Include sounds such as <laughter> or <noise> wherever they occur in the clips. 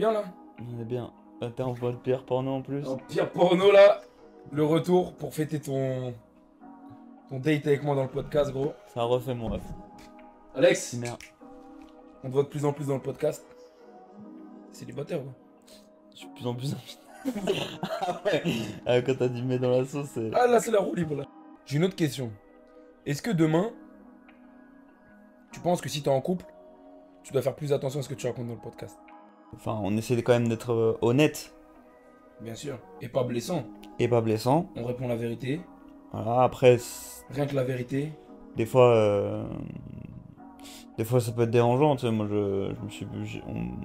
Bien là On est bien. T'es en voie de pire porno en plus En pire porno là, le retour pour fêter ton. ton date avec moi dans le podcast, gros. Ça refait mon rêve. Alex, Merde. on te voit de plus en plus dans le podcast. Célibataire, quoi. Je suis de plus en plus ah <laughs> ouais Ah, Quand t'as dit mets dans la sauce, c'est. Ah là, c'est la roue libre là. J'ai une autre question. Est-ce que demain, tu penses que si t'es en couple, tu dois faire plus attention à ce que tu racontes dans le podcast? Enfin, on essaie quand même d'être euh, honnête Bien sûr. Et pas blessant. et pas blessant. On répond la vérité. Voilà, après, Rien que la vérité. des fois. euh, Des fois, ça peut être dérangeant, tu sais. Moi, je, je me suis. on-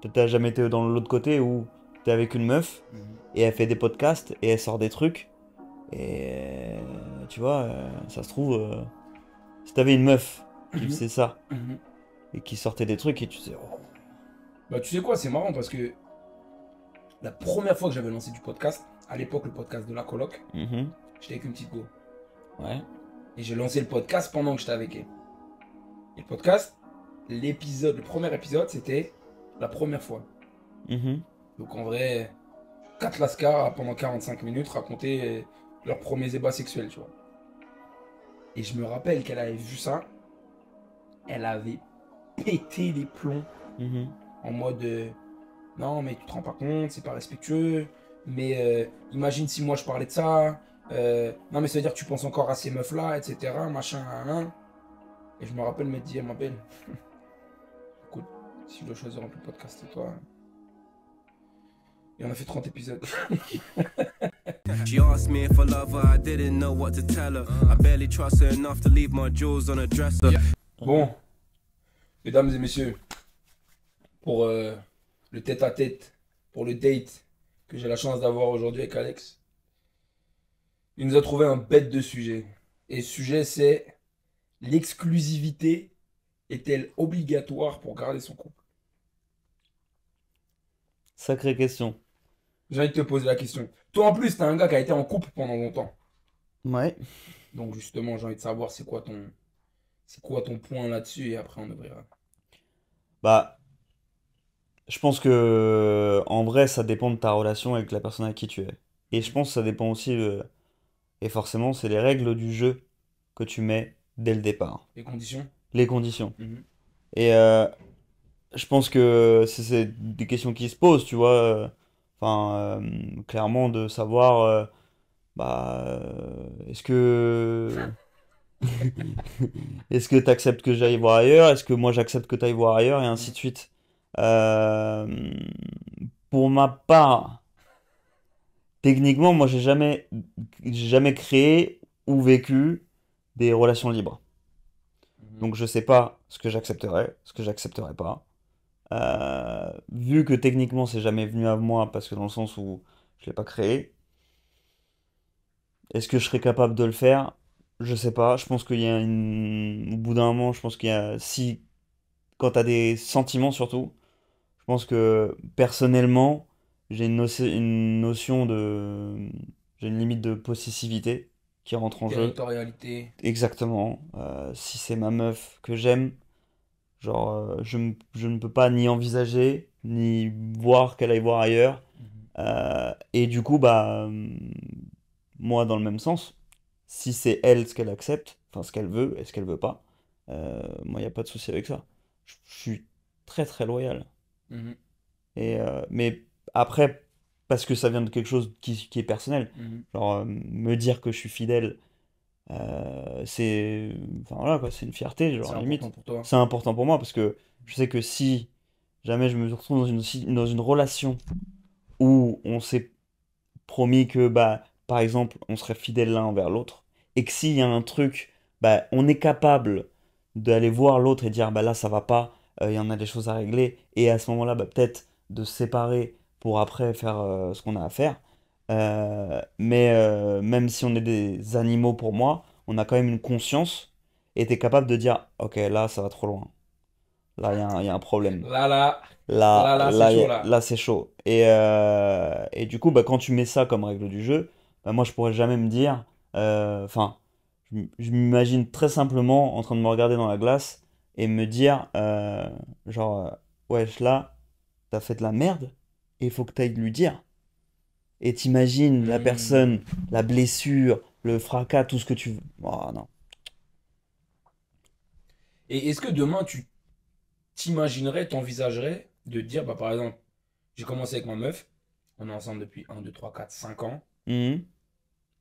Peut-être t'as jamais été dans l'autre côté où t'es avec une meuf et elle fait des podcasts et elle sort des trucs. Et euh, tu vois, ça se trouve, euh, si t'avais une meuf qui Mhm. faisait ça Mhm. et qui sortait des trucs et tu sais, oh, Bah, tu sais quoi, c'est marrant parce que la première fois que j'avais lancé du podcast, à l'époque, le podcast de la coloc, mhm, j'étais avec une petite go. ouais, Et j'ai lancé le podcast pendant que j'étais avec elle. Et le podcast, l'épisode, le premier épisode, c'était la première fois. mhm, Donc en vrai, 4 lascars pendant 45 minutes raconter leurs premiers ébats sexuels, tu vois. Et je me rappelle qu'elle avait vu ça, elle avait pété les plombs mhm. En mode euh, non mais tu te rends pas compte, c'est pas respectueux, mais euh, imagine si moi je parlais de ça, euh, non mais ça veut dire que tu penses encore à ces meufs là, etc. Machin, hein, hein. Et je me rappelle me dire ma belle, <laughs> écoute, si je dois choisir un peu podcast c'est toi. Et on a fait 30 épisodes. <laughs> She asked me if I love her, I didn't know what to tell her. I barely trust her enough to leave my jewels on a dresser. Bon, mesdames et messieurs, pour euh, le tête à tête, pour le date que j'ai la chance d'avoir aujourd'hui avec Alex, il nous a trouvé un bête de sujet. Et sujet, c'est l'exclusivité est-elle obligatoire pour garder son couple? Sacrée question. J'ai envie de te poser la question. Toi, en plus, t'es un gars qui a été en couple pendant longtemps. Ouais. Donc, justement, j'ai envie de savoir c'est quoi ton, c'est quoi ton point là-dessus et après on ouvrira. Bah, je pense que en vrai, ça dépend de ta relation avec la personne avec qui tu es. Et je pense que ça dépend aussi, et forcément, c'est les règles du jeu que tu mets dès le départ, Les conditions les conditions. Mhm. Et euh, je pense que c'est des questions qui se posent, tu vois. euh, Enfin, euh, clairement, de savoir, euh, bah, est-ce que <laughs> <laughs> est-ce que tu acceptes que j'aille voir ailleurs? Est-ce que moi j'accepte que tu ailles voir ailleurs? Et ainsi de suite. Euh, pour ma part, techniquement, moi j'ai jamais, j'ai jamais créé ou vécu des relations libres. Donc je sais pas ce que j'accepterais, ce que j'accepterais pas. Euh, vu que techniquement c'est jamais venu à moi parce que dans le sens où je l'ai pas créé, est-ce que je serais capable de le faire? Je sais pas. Je pense qu'il y a une... Au bout d'un moment, je pense qu'il y a... Si... Quand t'as des sentiments surtout, pense que personnellement, j'ai une, notion- une notion de... J'ai une limite de possessivité qui rentre en jeu. Territorialité. Exactement. Euh, si c'est ma meuf que j'aime, genre, euh, je, je ne peux pas ni envisager, ni voir qu'elle aille voir ailleurs. Euh, et du coup, bah, hum, moi, dans le même sens, si c'est elle ce qu'elle accepte, enfin ce qu'elle veut et ce qu'elle veut pas, moi, il n'y a pas de souci avec ça. Je suis très très loyal. Mhm. Et, euh, mais après, parce que ça vient de quelque chose qui, qui est personnel. Mhm. Genre, euh, me dire que je suis fidèle, euh, c'est. Enfin voilà, quoi, c'est une fierté, genre, C'est limite. important pour toi. C'est important pour moi parce que je sais que si jamais je me retrouve dans une, dans une relation où on s'est promis que, bah, par exemple, on serait fidèle l'un envers l'autre, et que s'il y a un truc, bah, on est capable d'aller voir l'autre et dire, bah là, ça va pas, il y en a des choses à régler, et à ce moment-là, bah, peut-être de se séparer pour après faire euh, ce qu'on a à faire. Euh, mais euh, même si on est des animaux pour moi, on a quand même une conscience et t'es capable de dire, ok, là, ça va trop loin. Là, il y a un, il y a un problème. Là, là, Là, Là, là, c'est chaud, là. là, chaud. Et, euh, et du coup, bah, quand tu mets ça comme règle du jeu, bah, moi, je pourrais jamais me dire. euh, Enfin, je m'imagine très simplement en train de me regarder dans la glace et me dire, euh, genre, euh, wesh, là, t'as fait de la merde et il faut que t'ailles lui dire. Et t'imagines la Mm. personne, la blessure, le fracas, tout ce que tu veux. Oh non. Et est-ce que demain, tu t'imaginerais, t'envisagerais de dire, bah, par exemple, j'ai commencé avec ma meuf, on est ensemble depuis 1, 2, 3, 4, 5 ans, Mhm.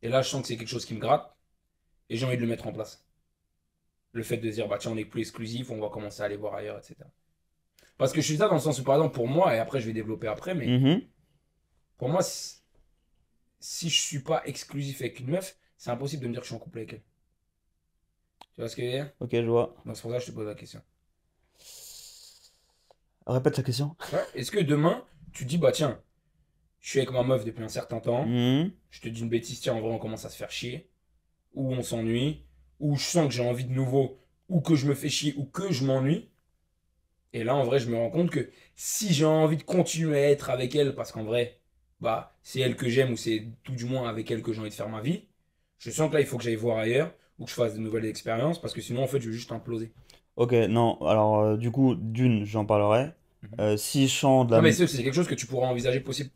et là, je sens que c'est quelque chose qui me gratte, et j'ai envie de le mettre en place. Le fait de dire, bah, tiens, on est plus exclusif, on va commencer à aller voir ailleurs, etc. Parce que je suis ça dans le sens où, par exemple, pour moi, et après, je vais développer après, mais Mhm. pour moi, si, je suis pas exclusif avec une meuf, c'est impossible de me dire que je suis en couple avec elle. Tu vois ce que je veux dire? Ok, je vois. Donc, c'est pour ça que je te pose la question. Répète la question. Ouais. Est-ce que demain, tu dis, bah tiens, je suis avec ma meuf depuis un certain temps, Mhm. je te dis une bêtise, tiens, en vrai, on commence à se faire chier, ou on s'ennuie, ou je sens que j'ai envie de nouveau, ou que je me fais chier, ou que je m'ennuie. Et là, en vrai, je me rends compte que si j'ai envie de continuer à être avec elle, parce qu'en vrai, bah, c'est elle que j'aime, ou c'est tout du moins avec elle que j'ai envie de faire ma vie, je sens que là, il faut que j'aille voir ailleurs, ou que je fasse de nouvelles expériences, parce que sinon, en fait, je vais juste imploser. Ok, non, alors euh, du coup, d'une, j'en parlerai. Mhm. Euh, si je de la... Non, mais c'est c'est quelque chose que tu pourras envisager possible.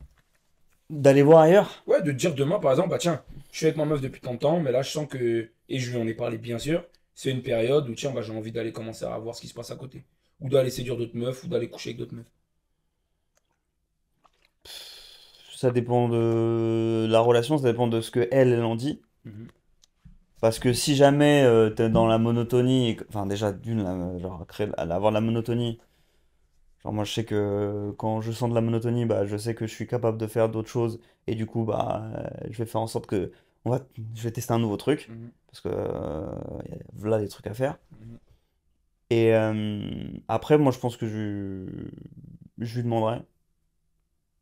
D'aller voir ailleurs, Ouais, de dire demain, par exemple, bah tiens, je suis avec ma meuf depuis tant de temps, mais là, je sens que, et je lui en ai parlé bien sûr, c'est une période où, tiens, bah, j'ai envie d'aller commencer à voir ce qui se passe à côté. Ou d'aller séduire d'autres meufs, ou d'aller coucher avec d'autres meufs. ça dépend de la relation, ça dépend de ce que elle, elle en dit. Mhm. Parce que si jamais euh, t'es dans la monotonie, enfin déjà d'une, genre créer, avoir de la monotonie, genre moi je sais que quand je sens de la monotonie, bah je sais que je suis capable de faire d'autres choses et du coup bah euh, je vais faire en sorte que on va, je vais tester un nouveau truc Mhm. parce que euh, y a- voilà des trucs à faire. Mhm. Et euh, après moi je pense que je, je lui demanderai.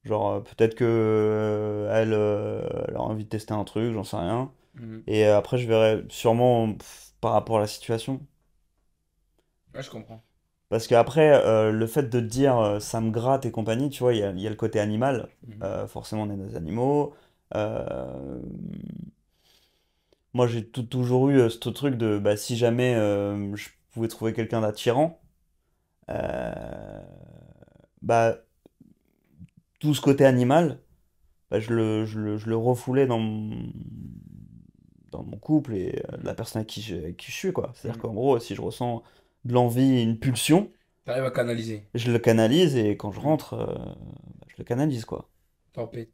Genre euh, peut-être que euh, elle, euh, elle a envie de tester un truc, j'en sais rien. Mhm. Et euh, après, je verrai sûrement pff, par rapport à la situation. Ouais, je comprends. Parce qu'après, euh, le fait de te dire euh, ça me gratte et compagnie, tu vois, il y a, il y a le côté animal. Mhm. Euh, forcément, on est des animaux. Euh, Moi, j'ai toujours eu ce truc de bah, si jamais je pouvais trouver quelqu'un d'attirant, bah, tout ce côté animal, bah, je le, je le, je le refoulais dans mon, dans mon couple et la personne avec qui je, avec qui je suis, quoi. C'est-à-dire Mhm. qu'en gros, si je ressens de l'envie, une pulsion, T'arrives à canaliser. je le canalise et quand je rentre, euh, bah, je le canalise, quoi. Tempête.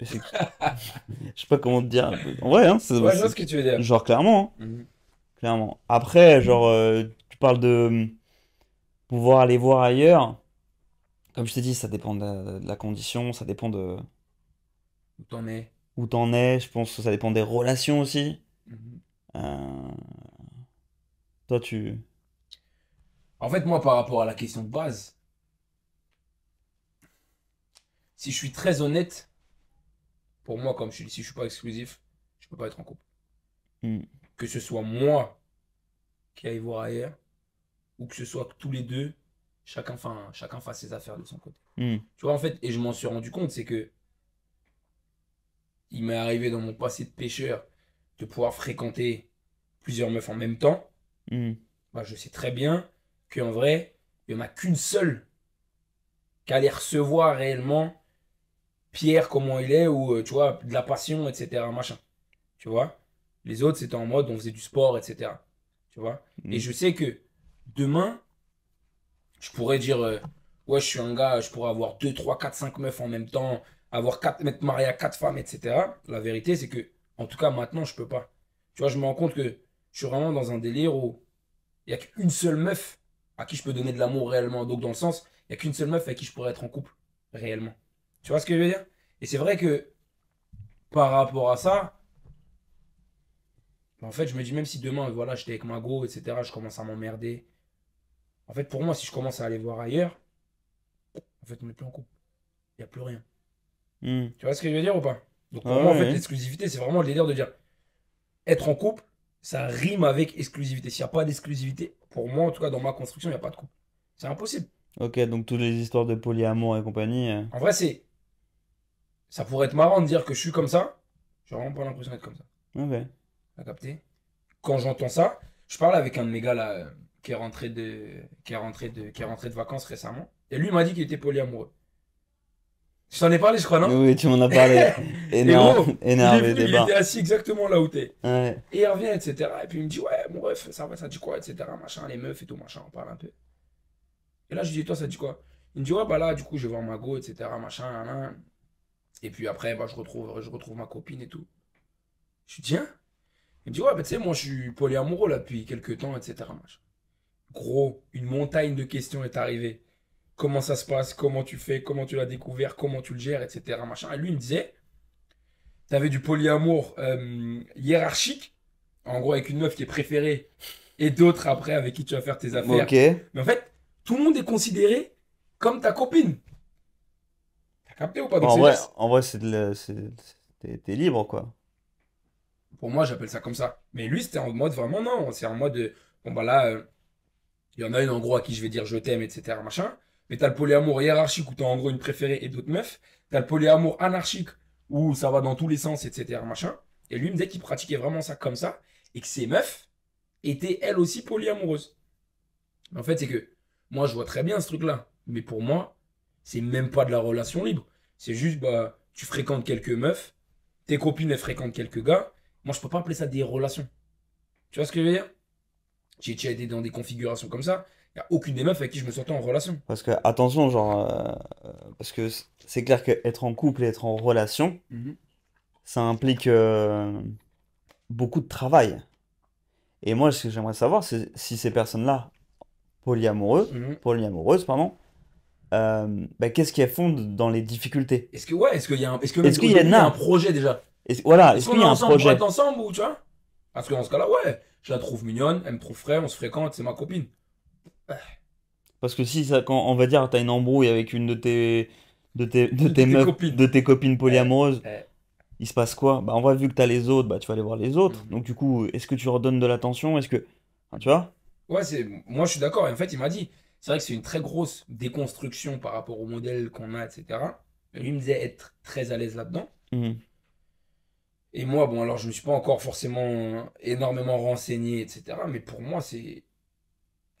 Et c'est- <laughs> Je sais pas comment te dire. En vrai, hein, c'est, Ouais, je vois c'est- ce que tu veux dire. genre clairement, hein, Mhm. clairement. Après, genre, euh, tu parles de pouvoir aller voir ailleurs. Comme je t'ai dit, ça dépend de la, de la condition, ça dépend de Où t'en es? où t'en es. Je pense que ça dépend des relations aussi. Mhm. Euh, Toi, tu. En fait, moi, par rapport à la question de base, si je suis très honnête, pour moi, comme je dis, si je suis pas exclusif, je peux pas être en couple. Hmm. Que ce soit moi qui aille voir ailleurs, ou que ce soit que tous les deux, chacun, chacun fasse ses affaires de son côté. Hmm. Tu vois, en fait, et je m'en suis rendu compte, c'est que il m'est arrivé dans mon passé de pêcheur de pouvoir fréquenter plusieurs meufs en même temps Hmm. bah, je sais très bien qu'en vrai, il n'y en a qu'une seule qui allait recevoir réellement Pierre comment il est, ou euh, tu vois, de la passion, etc. Machin. Tu vois? Les autres, c'était en mode on faisait du sport, etc. Tu vois? Hmm. Et je sais que demain, je pourrais dire euh, ouais, je suis un gars, je pourrais avoir 2, 3, 4, 5 meufs en même temps, avoir quatre, m'être marié à 4 femmes, etc. La vérité, c'est que, en tout cas, maintenant, je peux pas. Tu vois, je me rends compte que je suis vraiment dans un délire où il n'y a qu'une seule meuf à qui je peux donner de l'amour réellement. Donc, dans le sens, il n'y a qu'une seule meuf avec qui je pourrais être en couple réellement. Tu vois ce que je veux dire? Et c'est vrai que par rapport à ça, en fait, je me dis, même si demain, voilà, j'étais avec ma go, etc., je commence à m'emmerder. En fait, pour moi, si je commence à aller voir ailleurs, en fait, on n'est plus en couple. Il n'y a plus rien. Hmm. Tu vois ce que je veux dire ou pas? Donc, pour Ouais, moi, en fait, ouais. l'exclusivité, c'est vraiment le délire de dire être en couple, ça rime avec exclusivité. S'il n'y a pas d'exclusivité, pour moi, en tout cas, dans ma construction, il n'y a pas de couple. C'est impossible. Ok, donc toutes les histoires de polyamour et compagnie. euh, En vrai, c'est. Ça pourrait être marrant de dire que je suis comme ça. J'ai vraiment pas l'impression d'être comme ça. Ok. T'as capté? Quand j'entends ça, je parle avec un de mes gars là, euh, qui est rentré de, qui est rentré de, qui est rentré de vacances récemment. Et lui il m'a dit qu'il était polyamoureux. Je t'en ai parlé, je crois, non Oui, tu m'en as parlé. <laughs> Énervé, énervé, il, est venu, il était assis exactement là où t'es. Ouais. Et il revient, etc. Et puis il me dit, ouais, mon ref, ça va, ça dit quoi, etc. Machin, les meufs et tout, machin, on parle un peu. Et là, je lui dis, toi, ça dit quoi? Il me dit, ouais, bah là, du coup, je vais voir ma go, etc. Machin, nan, nan. Et puis après, bah, je, retrouve, je retrouve ma copine et tout. Je lui dis, hein Il me dit, ouais, bah tu sais, moi, je suis polyamoureux là depuis quelques temps, etc. Machin. Gros, une montagne de questions est arrivée. Comment ça se passe Comment tu fais Comment tu l'as découvert Comment tu le gères Etc. Machin. Et lui, il me disait, T'avais du polyamour euh, hiérarchique, en gros avec une meuf qui est préférée, et d'autres après avec qui tu vas faire tes affaires. Mais en fait, tout le monde est considéré comme ta copine. T'as capté ou pas? Donc En vrai, juste- en vrai, c'est t'es libre, quoi. Pour moi, j'appelle ça comme ça. Mais lui, c'était en mode vraiment non. C'est en mode, euh, bon bah là, euh, il y en a une en gros à qui je vais dire je t'aime, etc. Machin. Mais t'as le polyamour hiérarchique où t'as en gros une préférée et d'autres meufs. T'as le polyamour anarchique où ça va dans tous les sens, etc. Machin. Et lui me disait qu'il pratiquait vraiment ça comme ça. Et que ses meufs étaient elles aussi polyamoureuses. En fait, c'est que moi, je vois très bien ce truc-là. Mais pour moi, c'est même pas de la relation libre. C'est juste, bah, tu fréquentes quelques meufs, tes copines, fréquentent quelques gars. Moi, je peux pas appeler ça des relations. Tu vois ce que je veux dire? J'ai été dans des configurations comme ça. Il n'y a aucune des meufs avec qui je me sentais en relation. Parce que, attention, genre, euh, euh, parce que c'est clair qu'être en couple et être en relation, ça implique euh, beaucoup de travail. Et moi, ce que j'aimerais savoir, c'est si ces personnes-là, polyamoureux, Mhm. polyamoureuses, pardon, euh, bah, qu'est-ce qu'elles font dans les difficultés? Est-ce que, ouais, est-ce qu'il y a un, est-ce que Est-ce qu'il y a un projet déjà? Est-ce- voilà, Est-ce qu'il est y a un ensemble projet? ensemble ou tu vois? Parce que dans ce cas-là, ouais, je la trouve mignonne, elle me trouve frais, on se fréquente, c'est ma copine. Parce que si ça, quand on va dire t'as une embrouille avec une de tes de tes de tes meufs, copines. de tes copines polyamoureuses, Eh, il se passe quoi? Bah en vrai vu que t'as les autres, bah tu vas aller voir les autres. Mhm. Donc du coup, est-ce que tu redonnes de l'attention? Est-ce que Enfin, tu vois? Ouais, c'est, moi je suis d'accord. Et en fait, il m'a dit, c'est vrai que c'est une très grosse déconstruction par rapport au modèle qu'on a, etc. Et lui me disait être très à l'aise là-dedans. Mhm. Et moi, bon, alors je me suis pas encore forcément énormément renseigné, etc. Mais pour moi, c'est.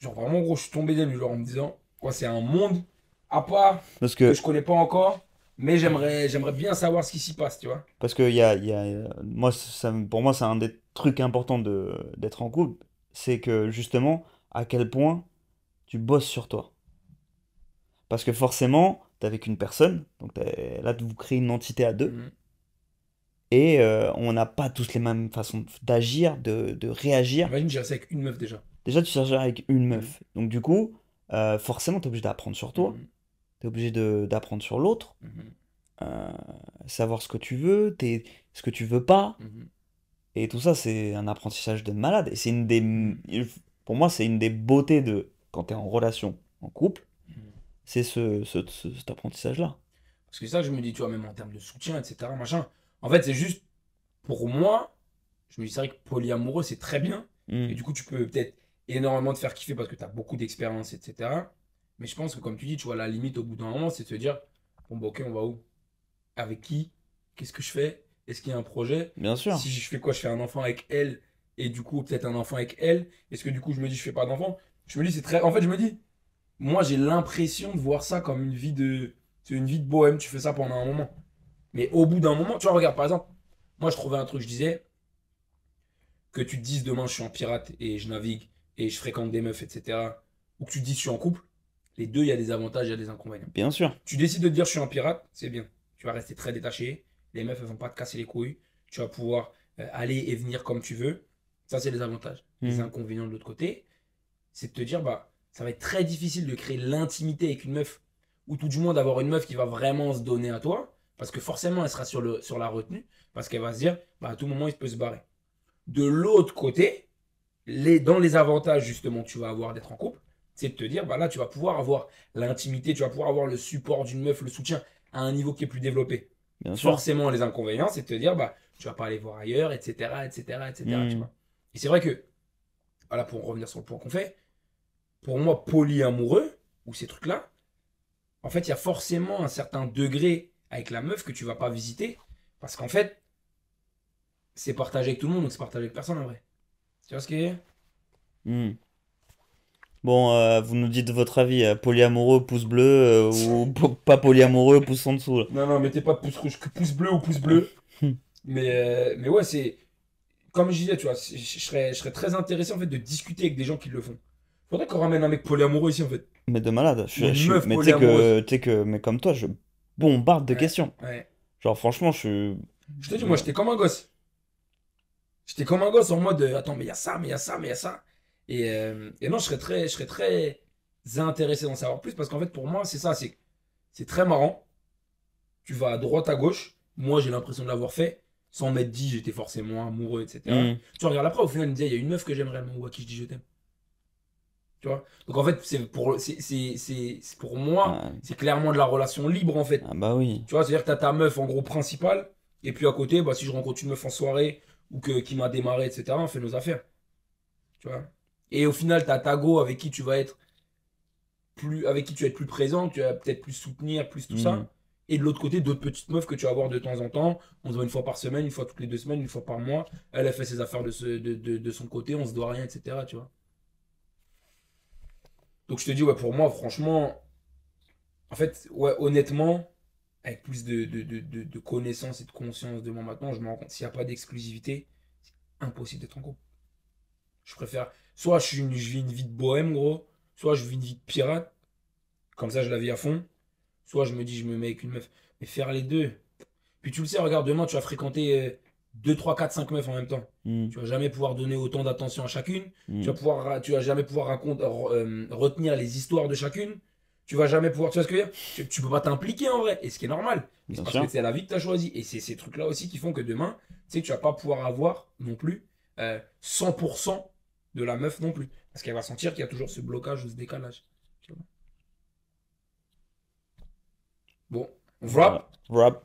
Genre vraiment, gros, je suis tombé des nues, genre en me disant, quoi, c'est un monde à part Parce que que je connais pas encore, mais j'aimerais, j'aimerais bien savoir ce qui s'y passe, tu vois. parce que il y a, y a moi ça, pour moi c'est un des trucs importants de d'être en couple, c'est que justement à quel point tu bosses sur toi. Parce que forcément, t'es avec une personne, donc là vous créez une entité à deux. Mhm. Et euh, on n'a pas tous les mêmes façons d'agir, de, de réagir. Imagine, j'ai resté avec une meuf déjà. Déjà, tu cherches avec une meuf. Donc, du coup, euh, forcément, tu es obligé d'apprendre sur toi. Mhm. Tu es obligé d'apprendre sur l'autre. Mhm. euh, savoir ce que tu veux, t'es- ce que tu veux pas. Mhm. Et tout ça, c'est un apprentissage de malade. Et c'est une des. Pour moi, c'est une des beautés de quand tu es en relation, en couple. Mhm. C'est ce, ce- ce- cet apprentissage-là. Parce que ça, je me dis, tu vois, même en termes de soutien, etc., machin. En fait, c'est juste, pour moi, je me dis, c'est vrai que polyamoureux, c'est très bien. Mm. Et du coup, tu peux peut-être énormément te faire kiffer parce que tu as beaucoup d'expérience, etc. Mais je pense que, comme tu dis, tu vois, la limite au bout d'un moment, c'est de se dire, bon, bah, ok, on va où? Avec qui? Qu'est-ce que je fais? Est-ce qu'il y a un projet? Bien sûr. Si je fais quoi? Je fais un enfant avec elle et du coup, peut-être un enfant avec elle. Est-ce que du coup, je me dis, je fais pas d'enfant? Je me dis, c'est très. En fait, je me dis, moi, j'ai l'impression de voir ça comme une vie de. C'est une vie de bohème, tu fais ça pendant un moment. Mais au bout d'un moment, tu vois, regarde, par exemple, moi, je trouvais un truc, je disais, que tu te dises demain, je suis en pirate et je navigue et je fréquente des meufs, etc. Ou que tu te dises, je suis en couple, les deux, il y a des avantages, il y a des inconvénients. Bien sûr. Tu décides de te dire je suis un pirate, c'est bien. Tu vas rester très détaché. Les meufs, elles vont pas te casser les couilles. Tu vas pouvoir euh, aller et venir comme tu veux. Ça, c'est les avantages. Les Mhm. inconvénients de l'autre côté, c'est de te dire, bah, ça va être très difficile de créer l'intimité avec une meuf, ou tout du moins d'avoir une meuf qui va vraiment se donner à toi, parce que forcément, elle sera sur, le, sur la retenue, parce qu'elle va se dire, bah, à tout moment, il peut se barrer. De l'autre côté, les, dans les avantages justement que tu vas avoir d'être en couple, c'est de te dire, bah là, tu vas pouvoir avoir l'intimité, tu vas pouvoir avoir le support d'une meuf, le soutien à un niveau qui est plus développé. Bien sûr. Forcément, les inconvénients, c'est de te dire, bah, tu vas pas aller voir ailleurs, etc., etc., etc., tu vois. Et c'est vrai que, voilà, pour revenir sur le point qu'on fait, pour moi, polyamoureux, ou ces trucs-là, en fait, il y a forcément un certain degré avec la meuf que tu vas pas visiter, parce qu'en fait, c'est partagé avec tout le monde, donc c'est partagé avec personne en vrai. Tu vois ce que je veux dire Mm. Bon, euh, vous nous dites votre avis. euh, polyamoureux, pouce bleu, euh, ou <laughs> po- pas polyamoureux, pouce en dessous. là. Non, non, mettez pas pouce rouge, que pouce bleu ou pouce bleu. mais, euh, mais ouais, c'est. Comme je disais, tu vois, je serais, je serais très intéressé en fait de discuter avec des gens qui le font. Faudrait qu'on ramène un mec polyamoureux ici en fait. Mais de malade. Je, Une je suis- meuf mais tu que, polyamoureuse. tu sais que, mais comme toi, je bombarde de Ouais. questions. Ouais. Genre, franchement, je suis. Je te dis, moi j'étais comme un gosse. J'étais comme un gosse en mode euh, attends, mais il y a ça, mais il y a ça, mais il y a ça. Et, euh, et non, je serais très, je serais très intéressé d'en savoir plus parce qu'en fait, pour moi, c'est ça, c'est c'est très marrant. Tu vas à droite, à gauche. Moi, j'ai l'impression de l'avoir fait. Sans m'être dit, j'étais forcément amoureux, etc. Mm. Tu regardes après, au final, il me disait, il y a une meuf que j'aime réellement ou à qui je dis je t'aime. Tu vois? Donc en fait, c'est pour, c'est, c'est, c'est, c'est pour moi, Ah, c'est clairement de la relation libre en fait. ah bah oui. Tu vois, c'est-à-dire que t'as ta meuf en gros principale, et puis à côté, bah, si je rencontre une meuf en soirée, ou que, qui m'a démarré, etc., on fait nos affaires. Tu vois? Et au final, t'as ta go avec qui tu vas être plus, avec qui tu vas être plus présent, tu vas peut-être plus soutenir, plus tout Mm. ça. Et de l'autre côté, d'autres petites meufs que tu vas voir de temps en temps. On se voit une fois par semaine, une fois toutes les deux semaines, une fois par mois. Elle a fait ses affaires de, ce- de, de- de son côté, on se doit rien, etc. Tu vois. Donc je te dis, ouais, pour moi, franchement, en fait, ouais, honnêtement, avec plus de, de, de, de, de connaissances et de conscience de moi maintenant, je me rends compte, s'il n'y a pas d'exclusivité, c'est impossible d'être en couple. Je préfère, soit je, suis une- je vis une vie de bohème, gros, soit je vis une vie de pirate, comme ça je la vis à fond, soit je me dis, je me mets avec une meuf. Mais faire les deux. Puis tu le sais, regarde, demain, tu vas fréquenter 2, 3, 4, 5 meufs en même temps. Mm. Tu vas jamais pouvoir donner autant d'attention à chacune. Mm. Tu vas pouvoir, tu vas jamais pouvoir raconter, euh, retenir les histoires de chacune. Tu vas jamais pouvoir, tu vois ce que je veux dire? Tu, tu peux pas t'impliquer en vrai, et ce qui est normal. C'est Bien parce sûr. que c'est la vie que tu as choisie. Et c'est ces trucs-là aussi qui font que demain, tu sais que tu vas pas pouvoir avoir non plus euh, 100% de la meuf non plus. Parce qu'elle va sentir qu'il y a toujours ce blocage ou ce décalage. Bon, on wrap. Wrap.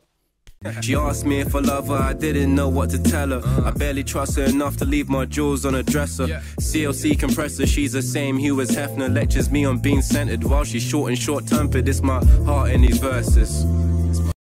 She asked me if I love her, I didn't know what to tell her. I barely trust her enough to leave my jewels on a dresser. CLC compressor, she's the same hue as Hefner. Lectures me on being centered while she's short and short tempered. It's my heart in these verses.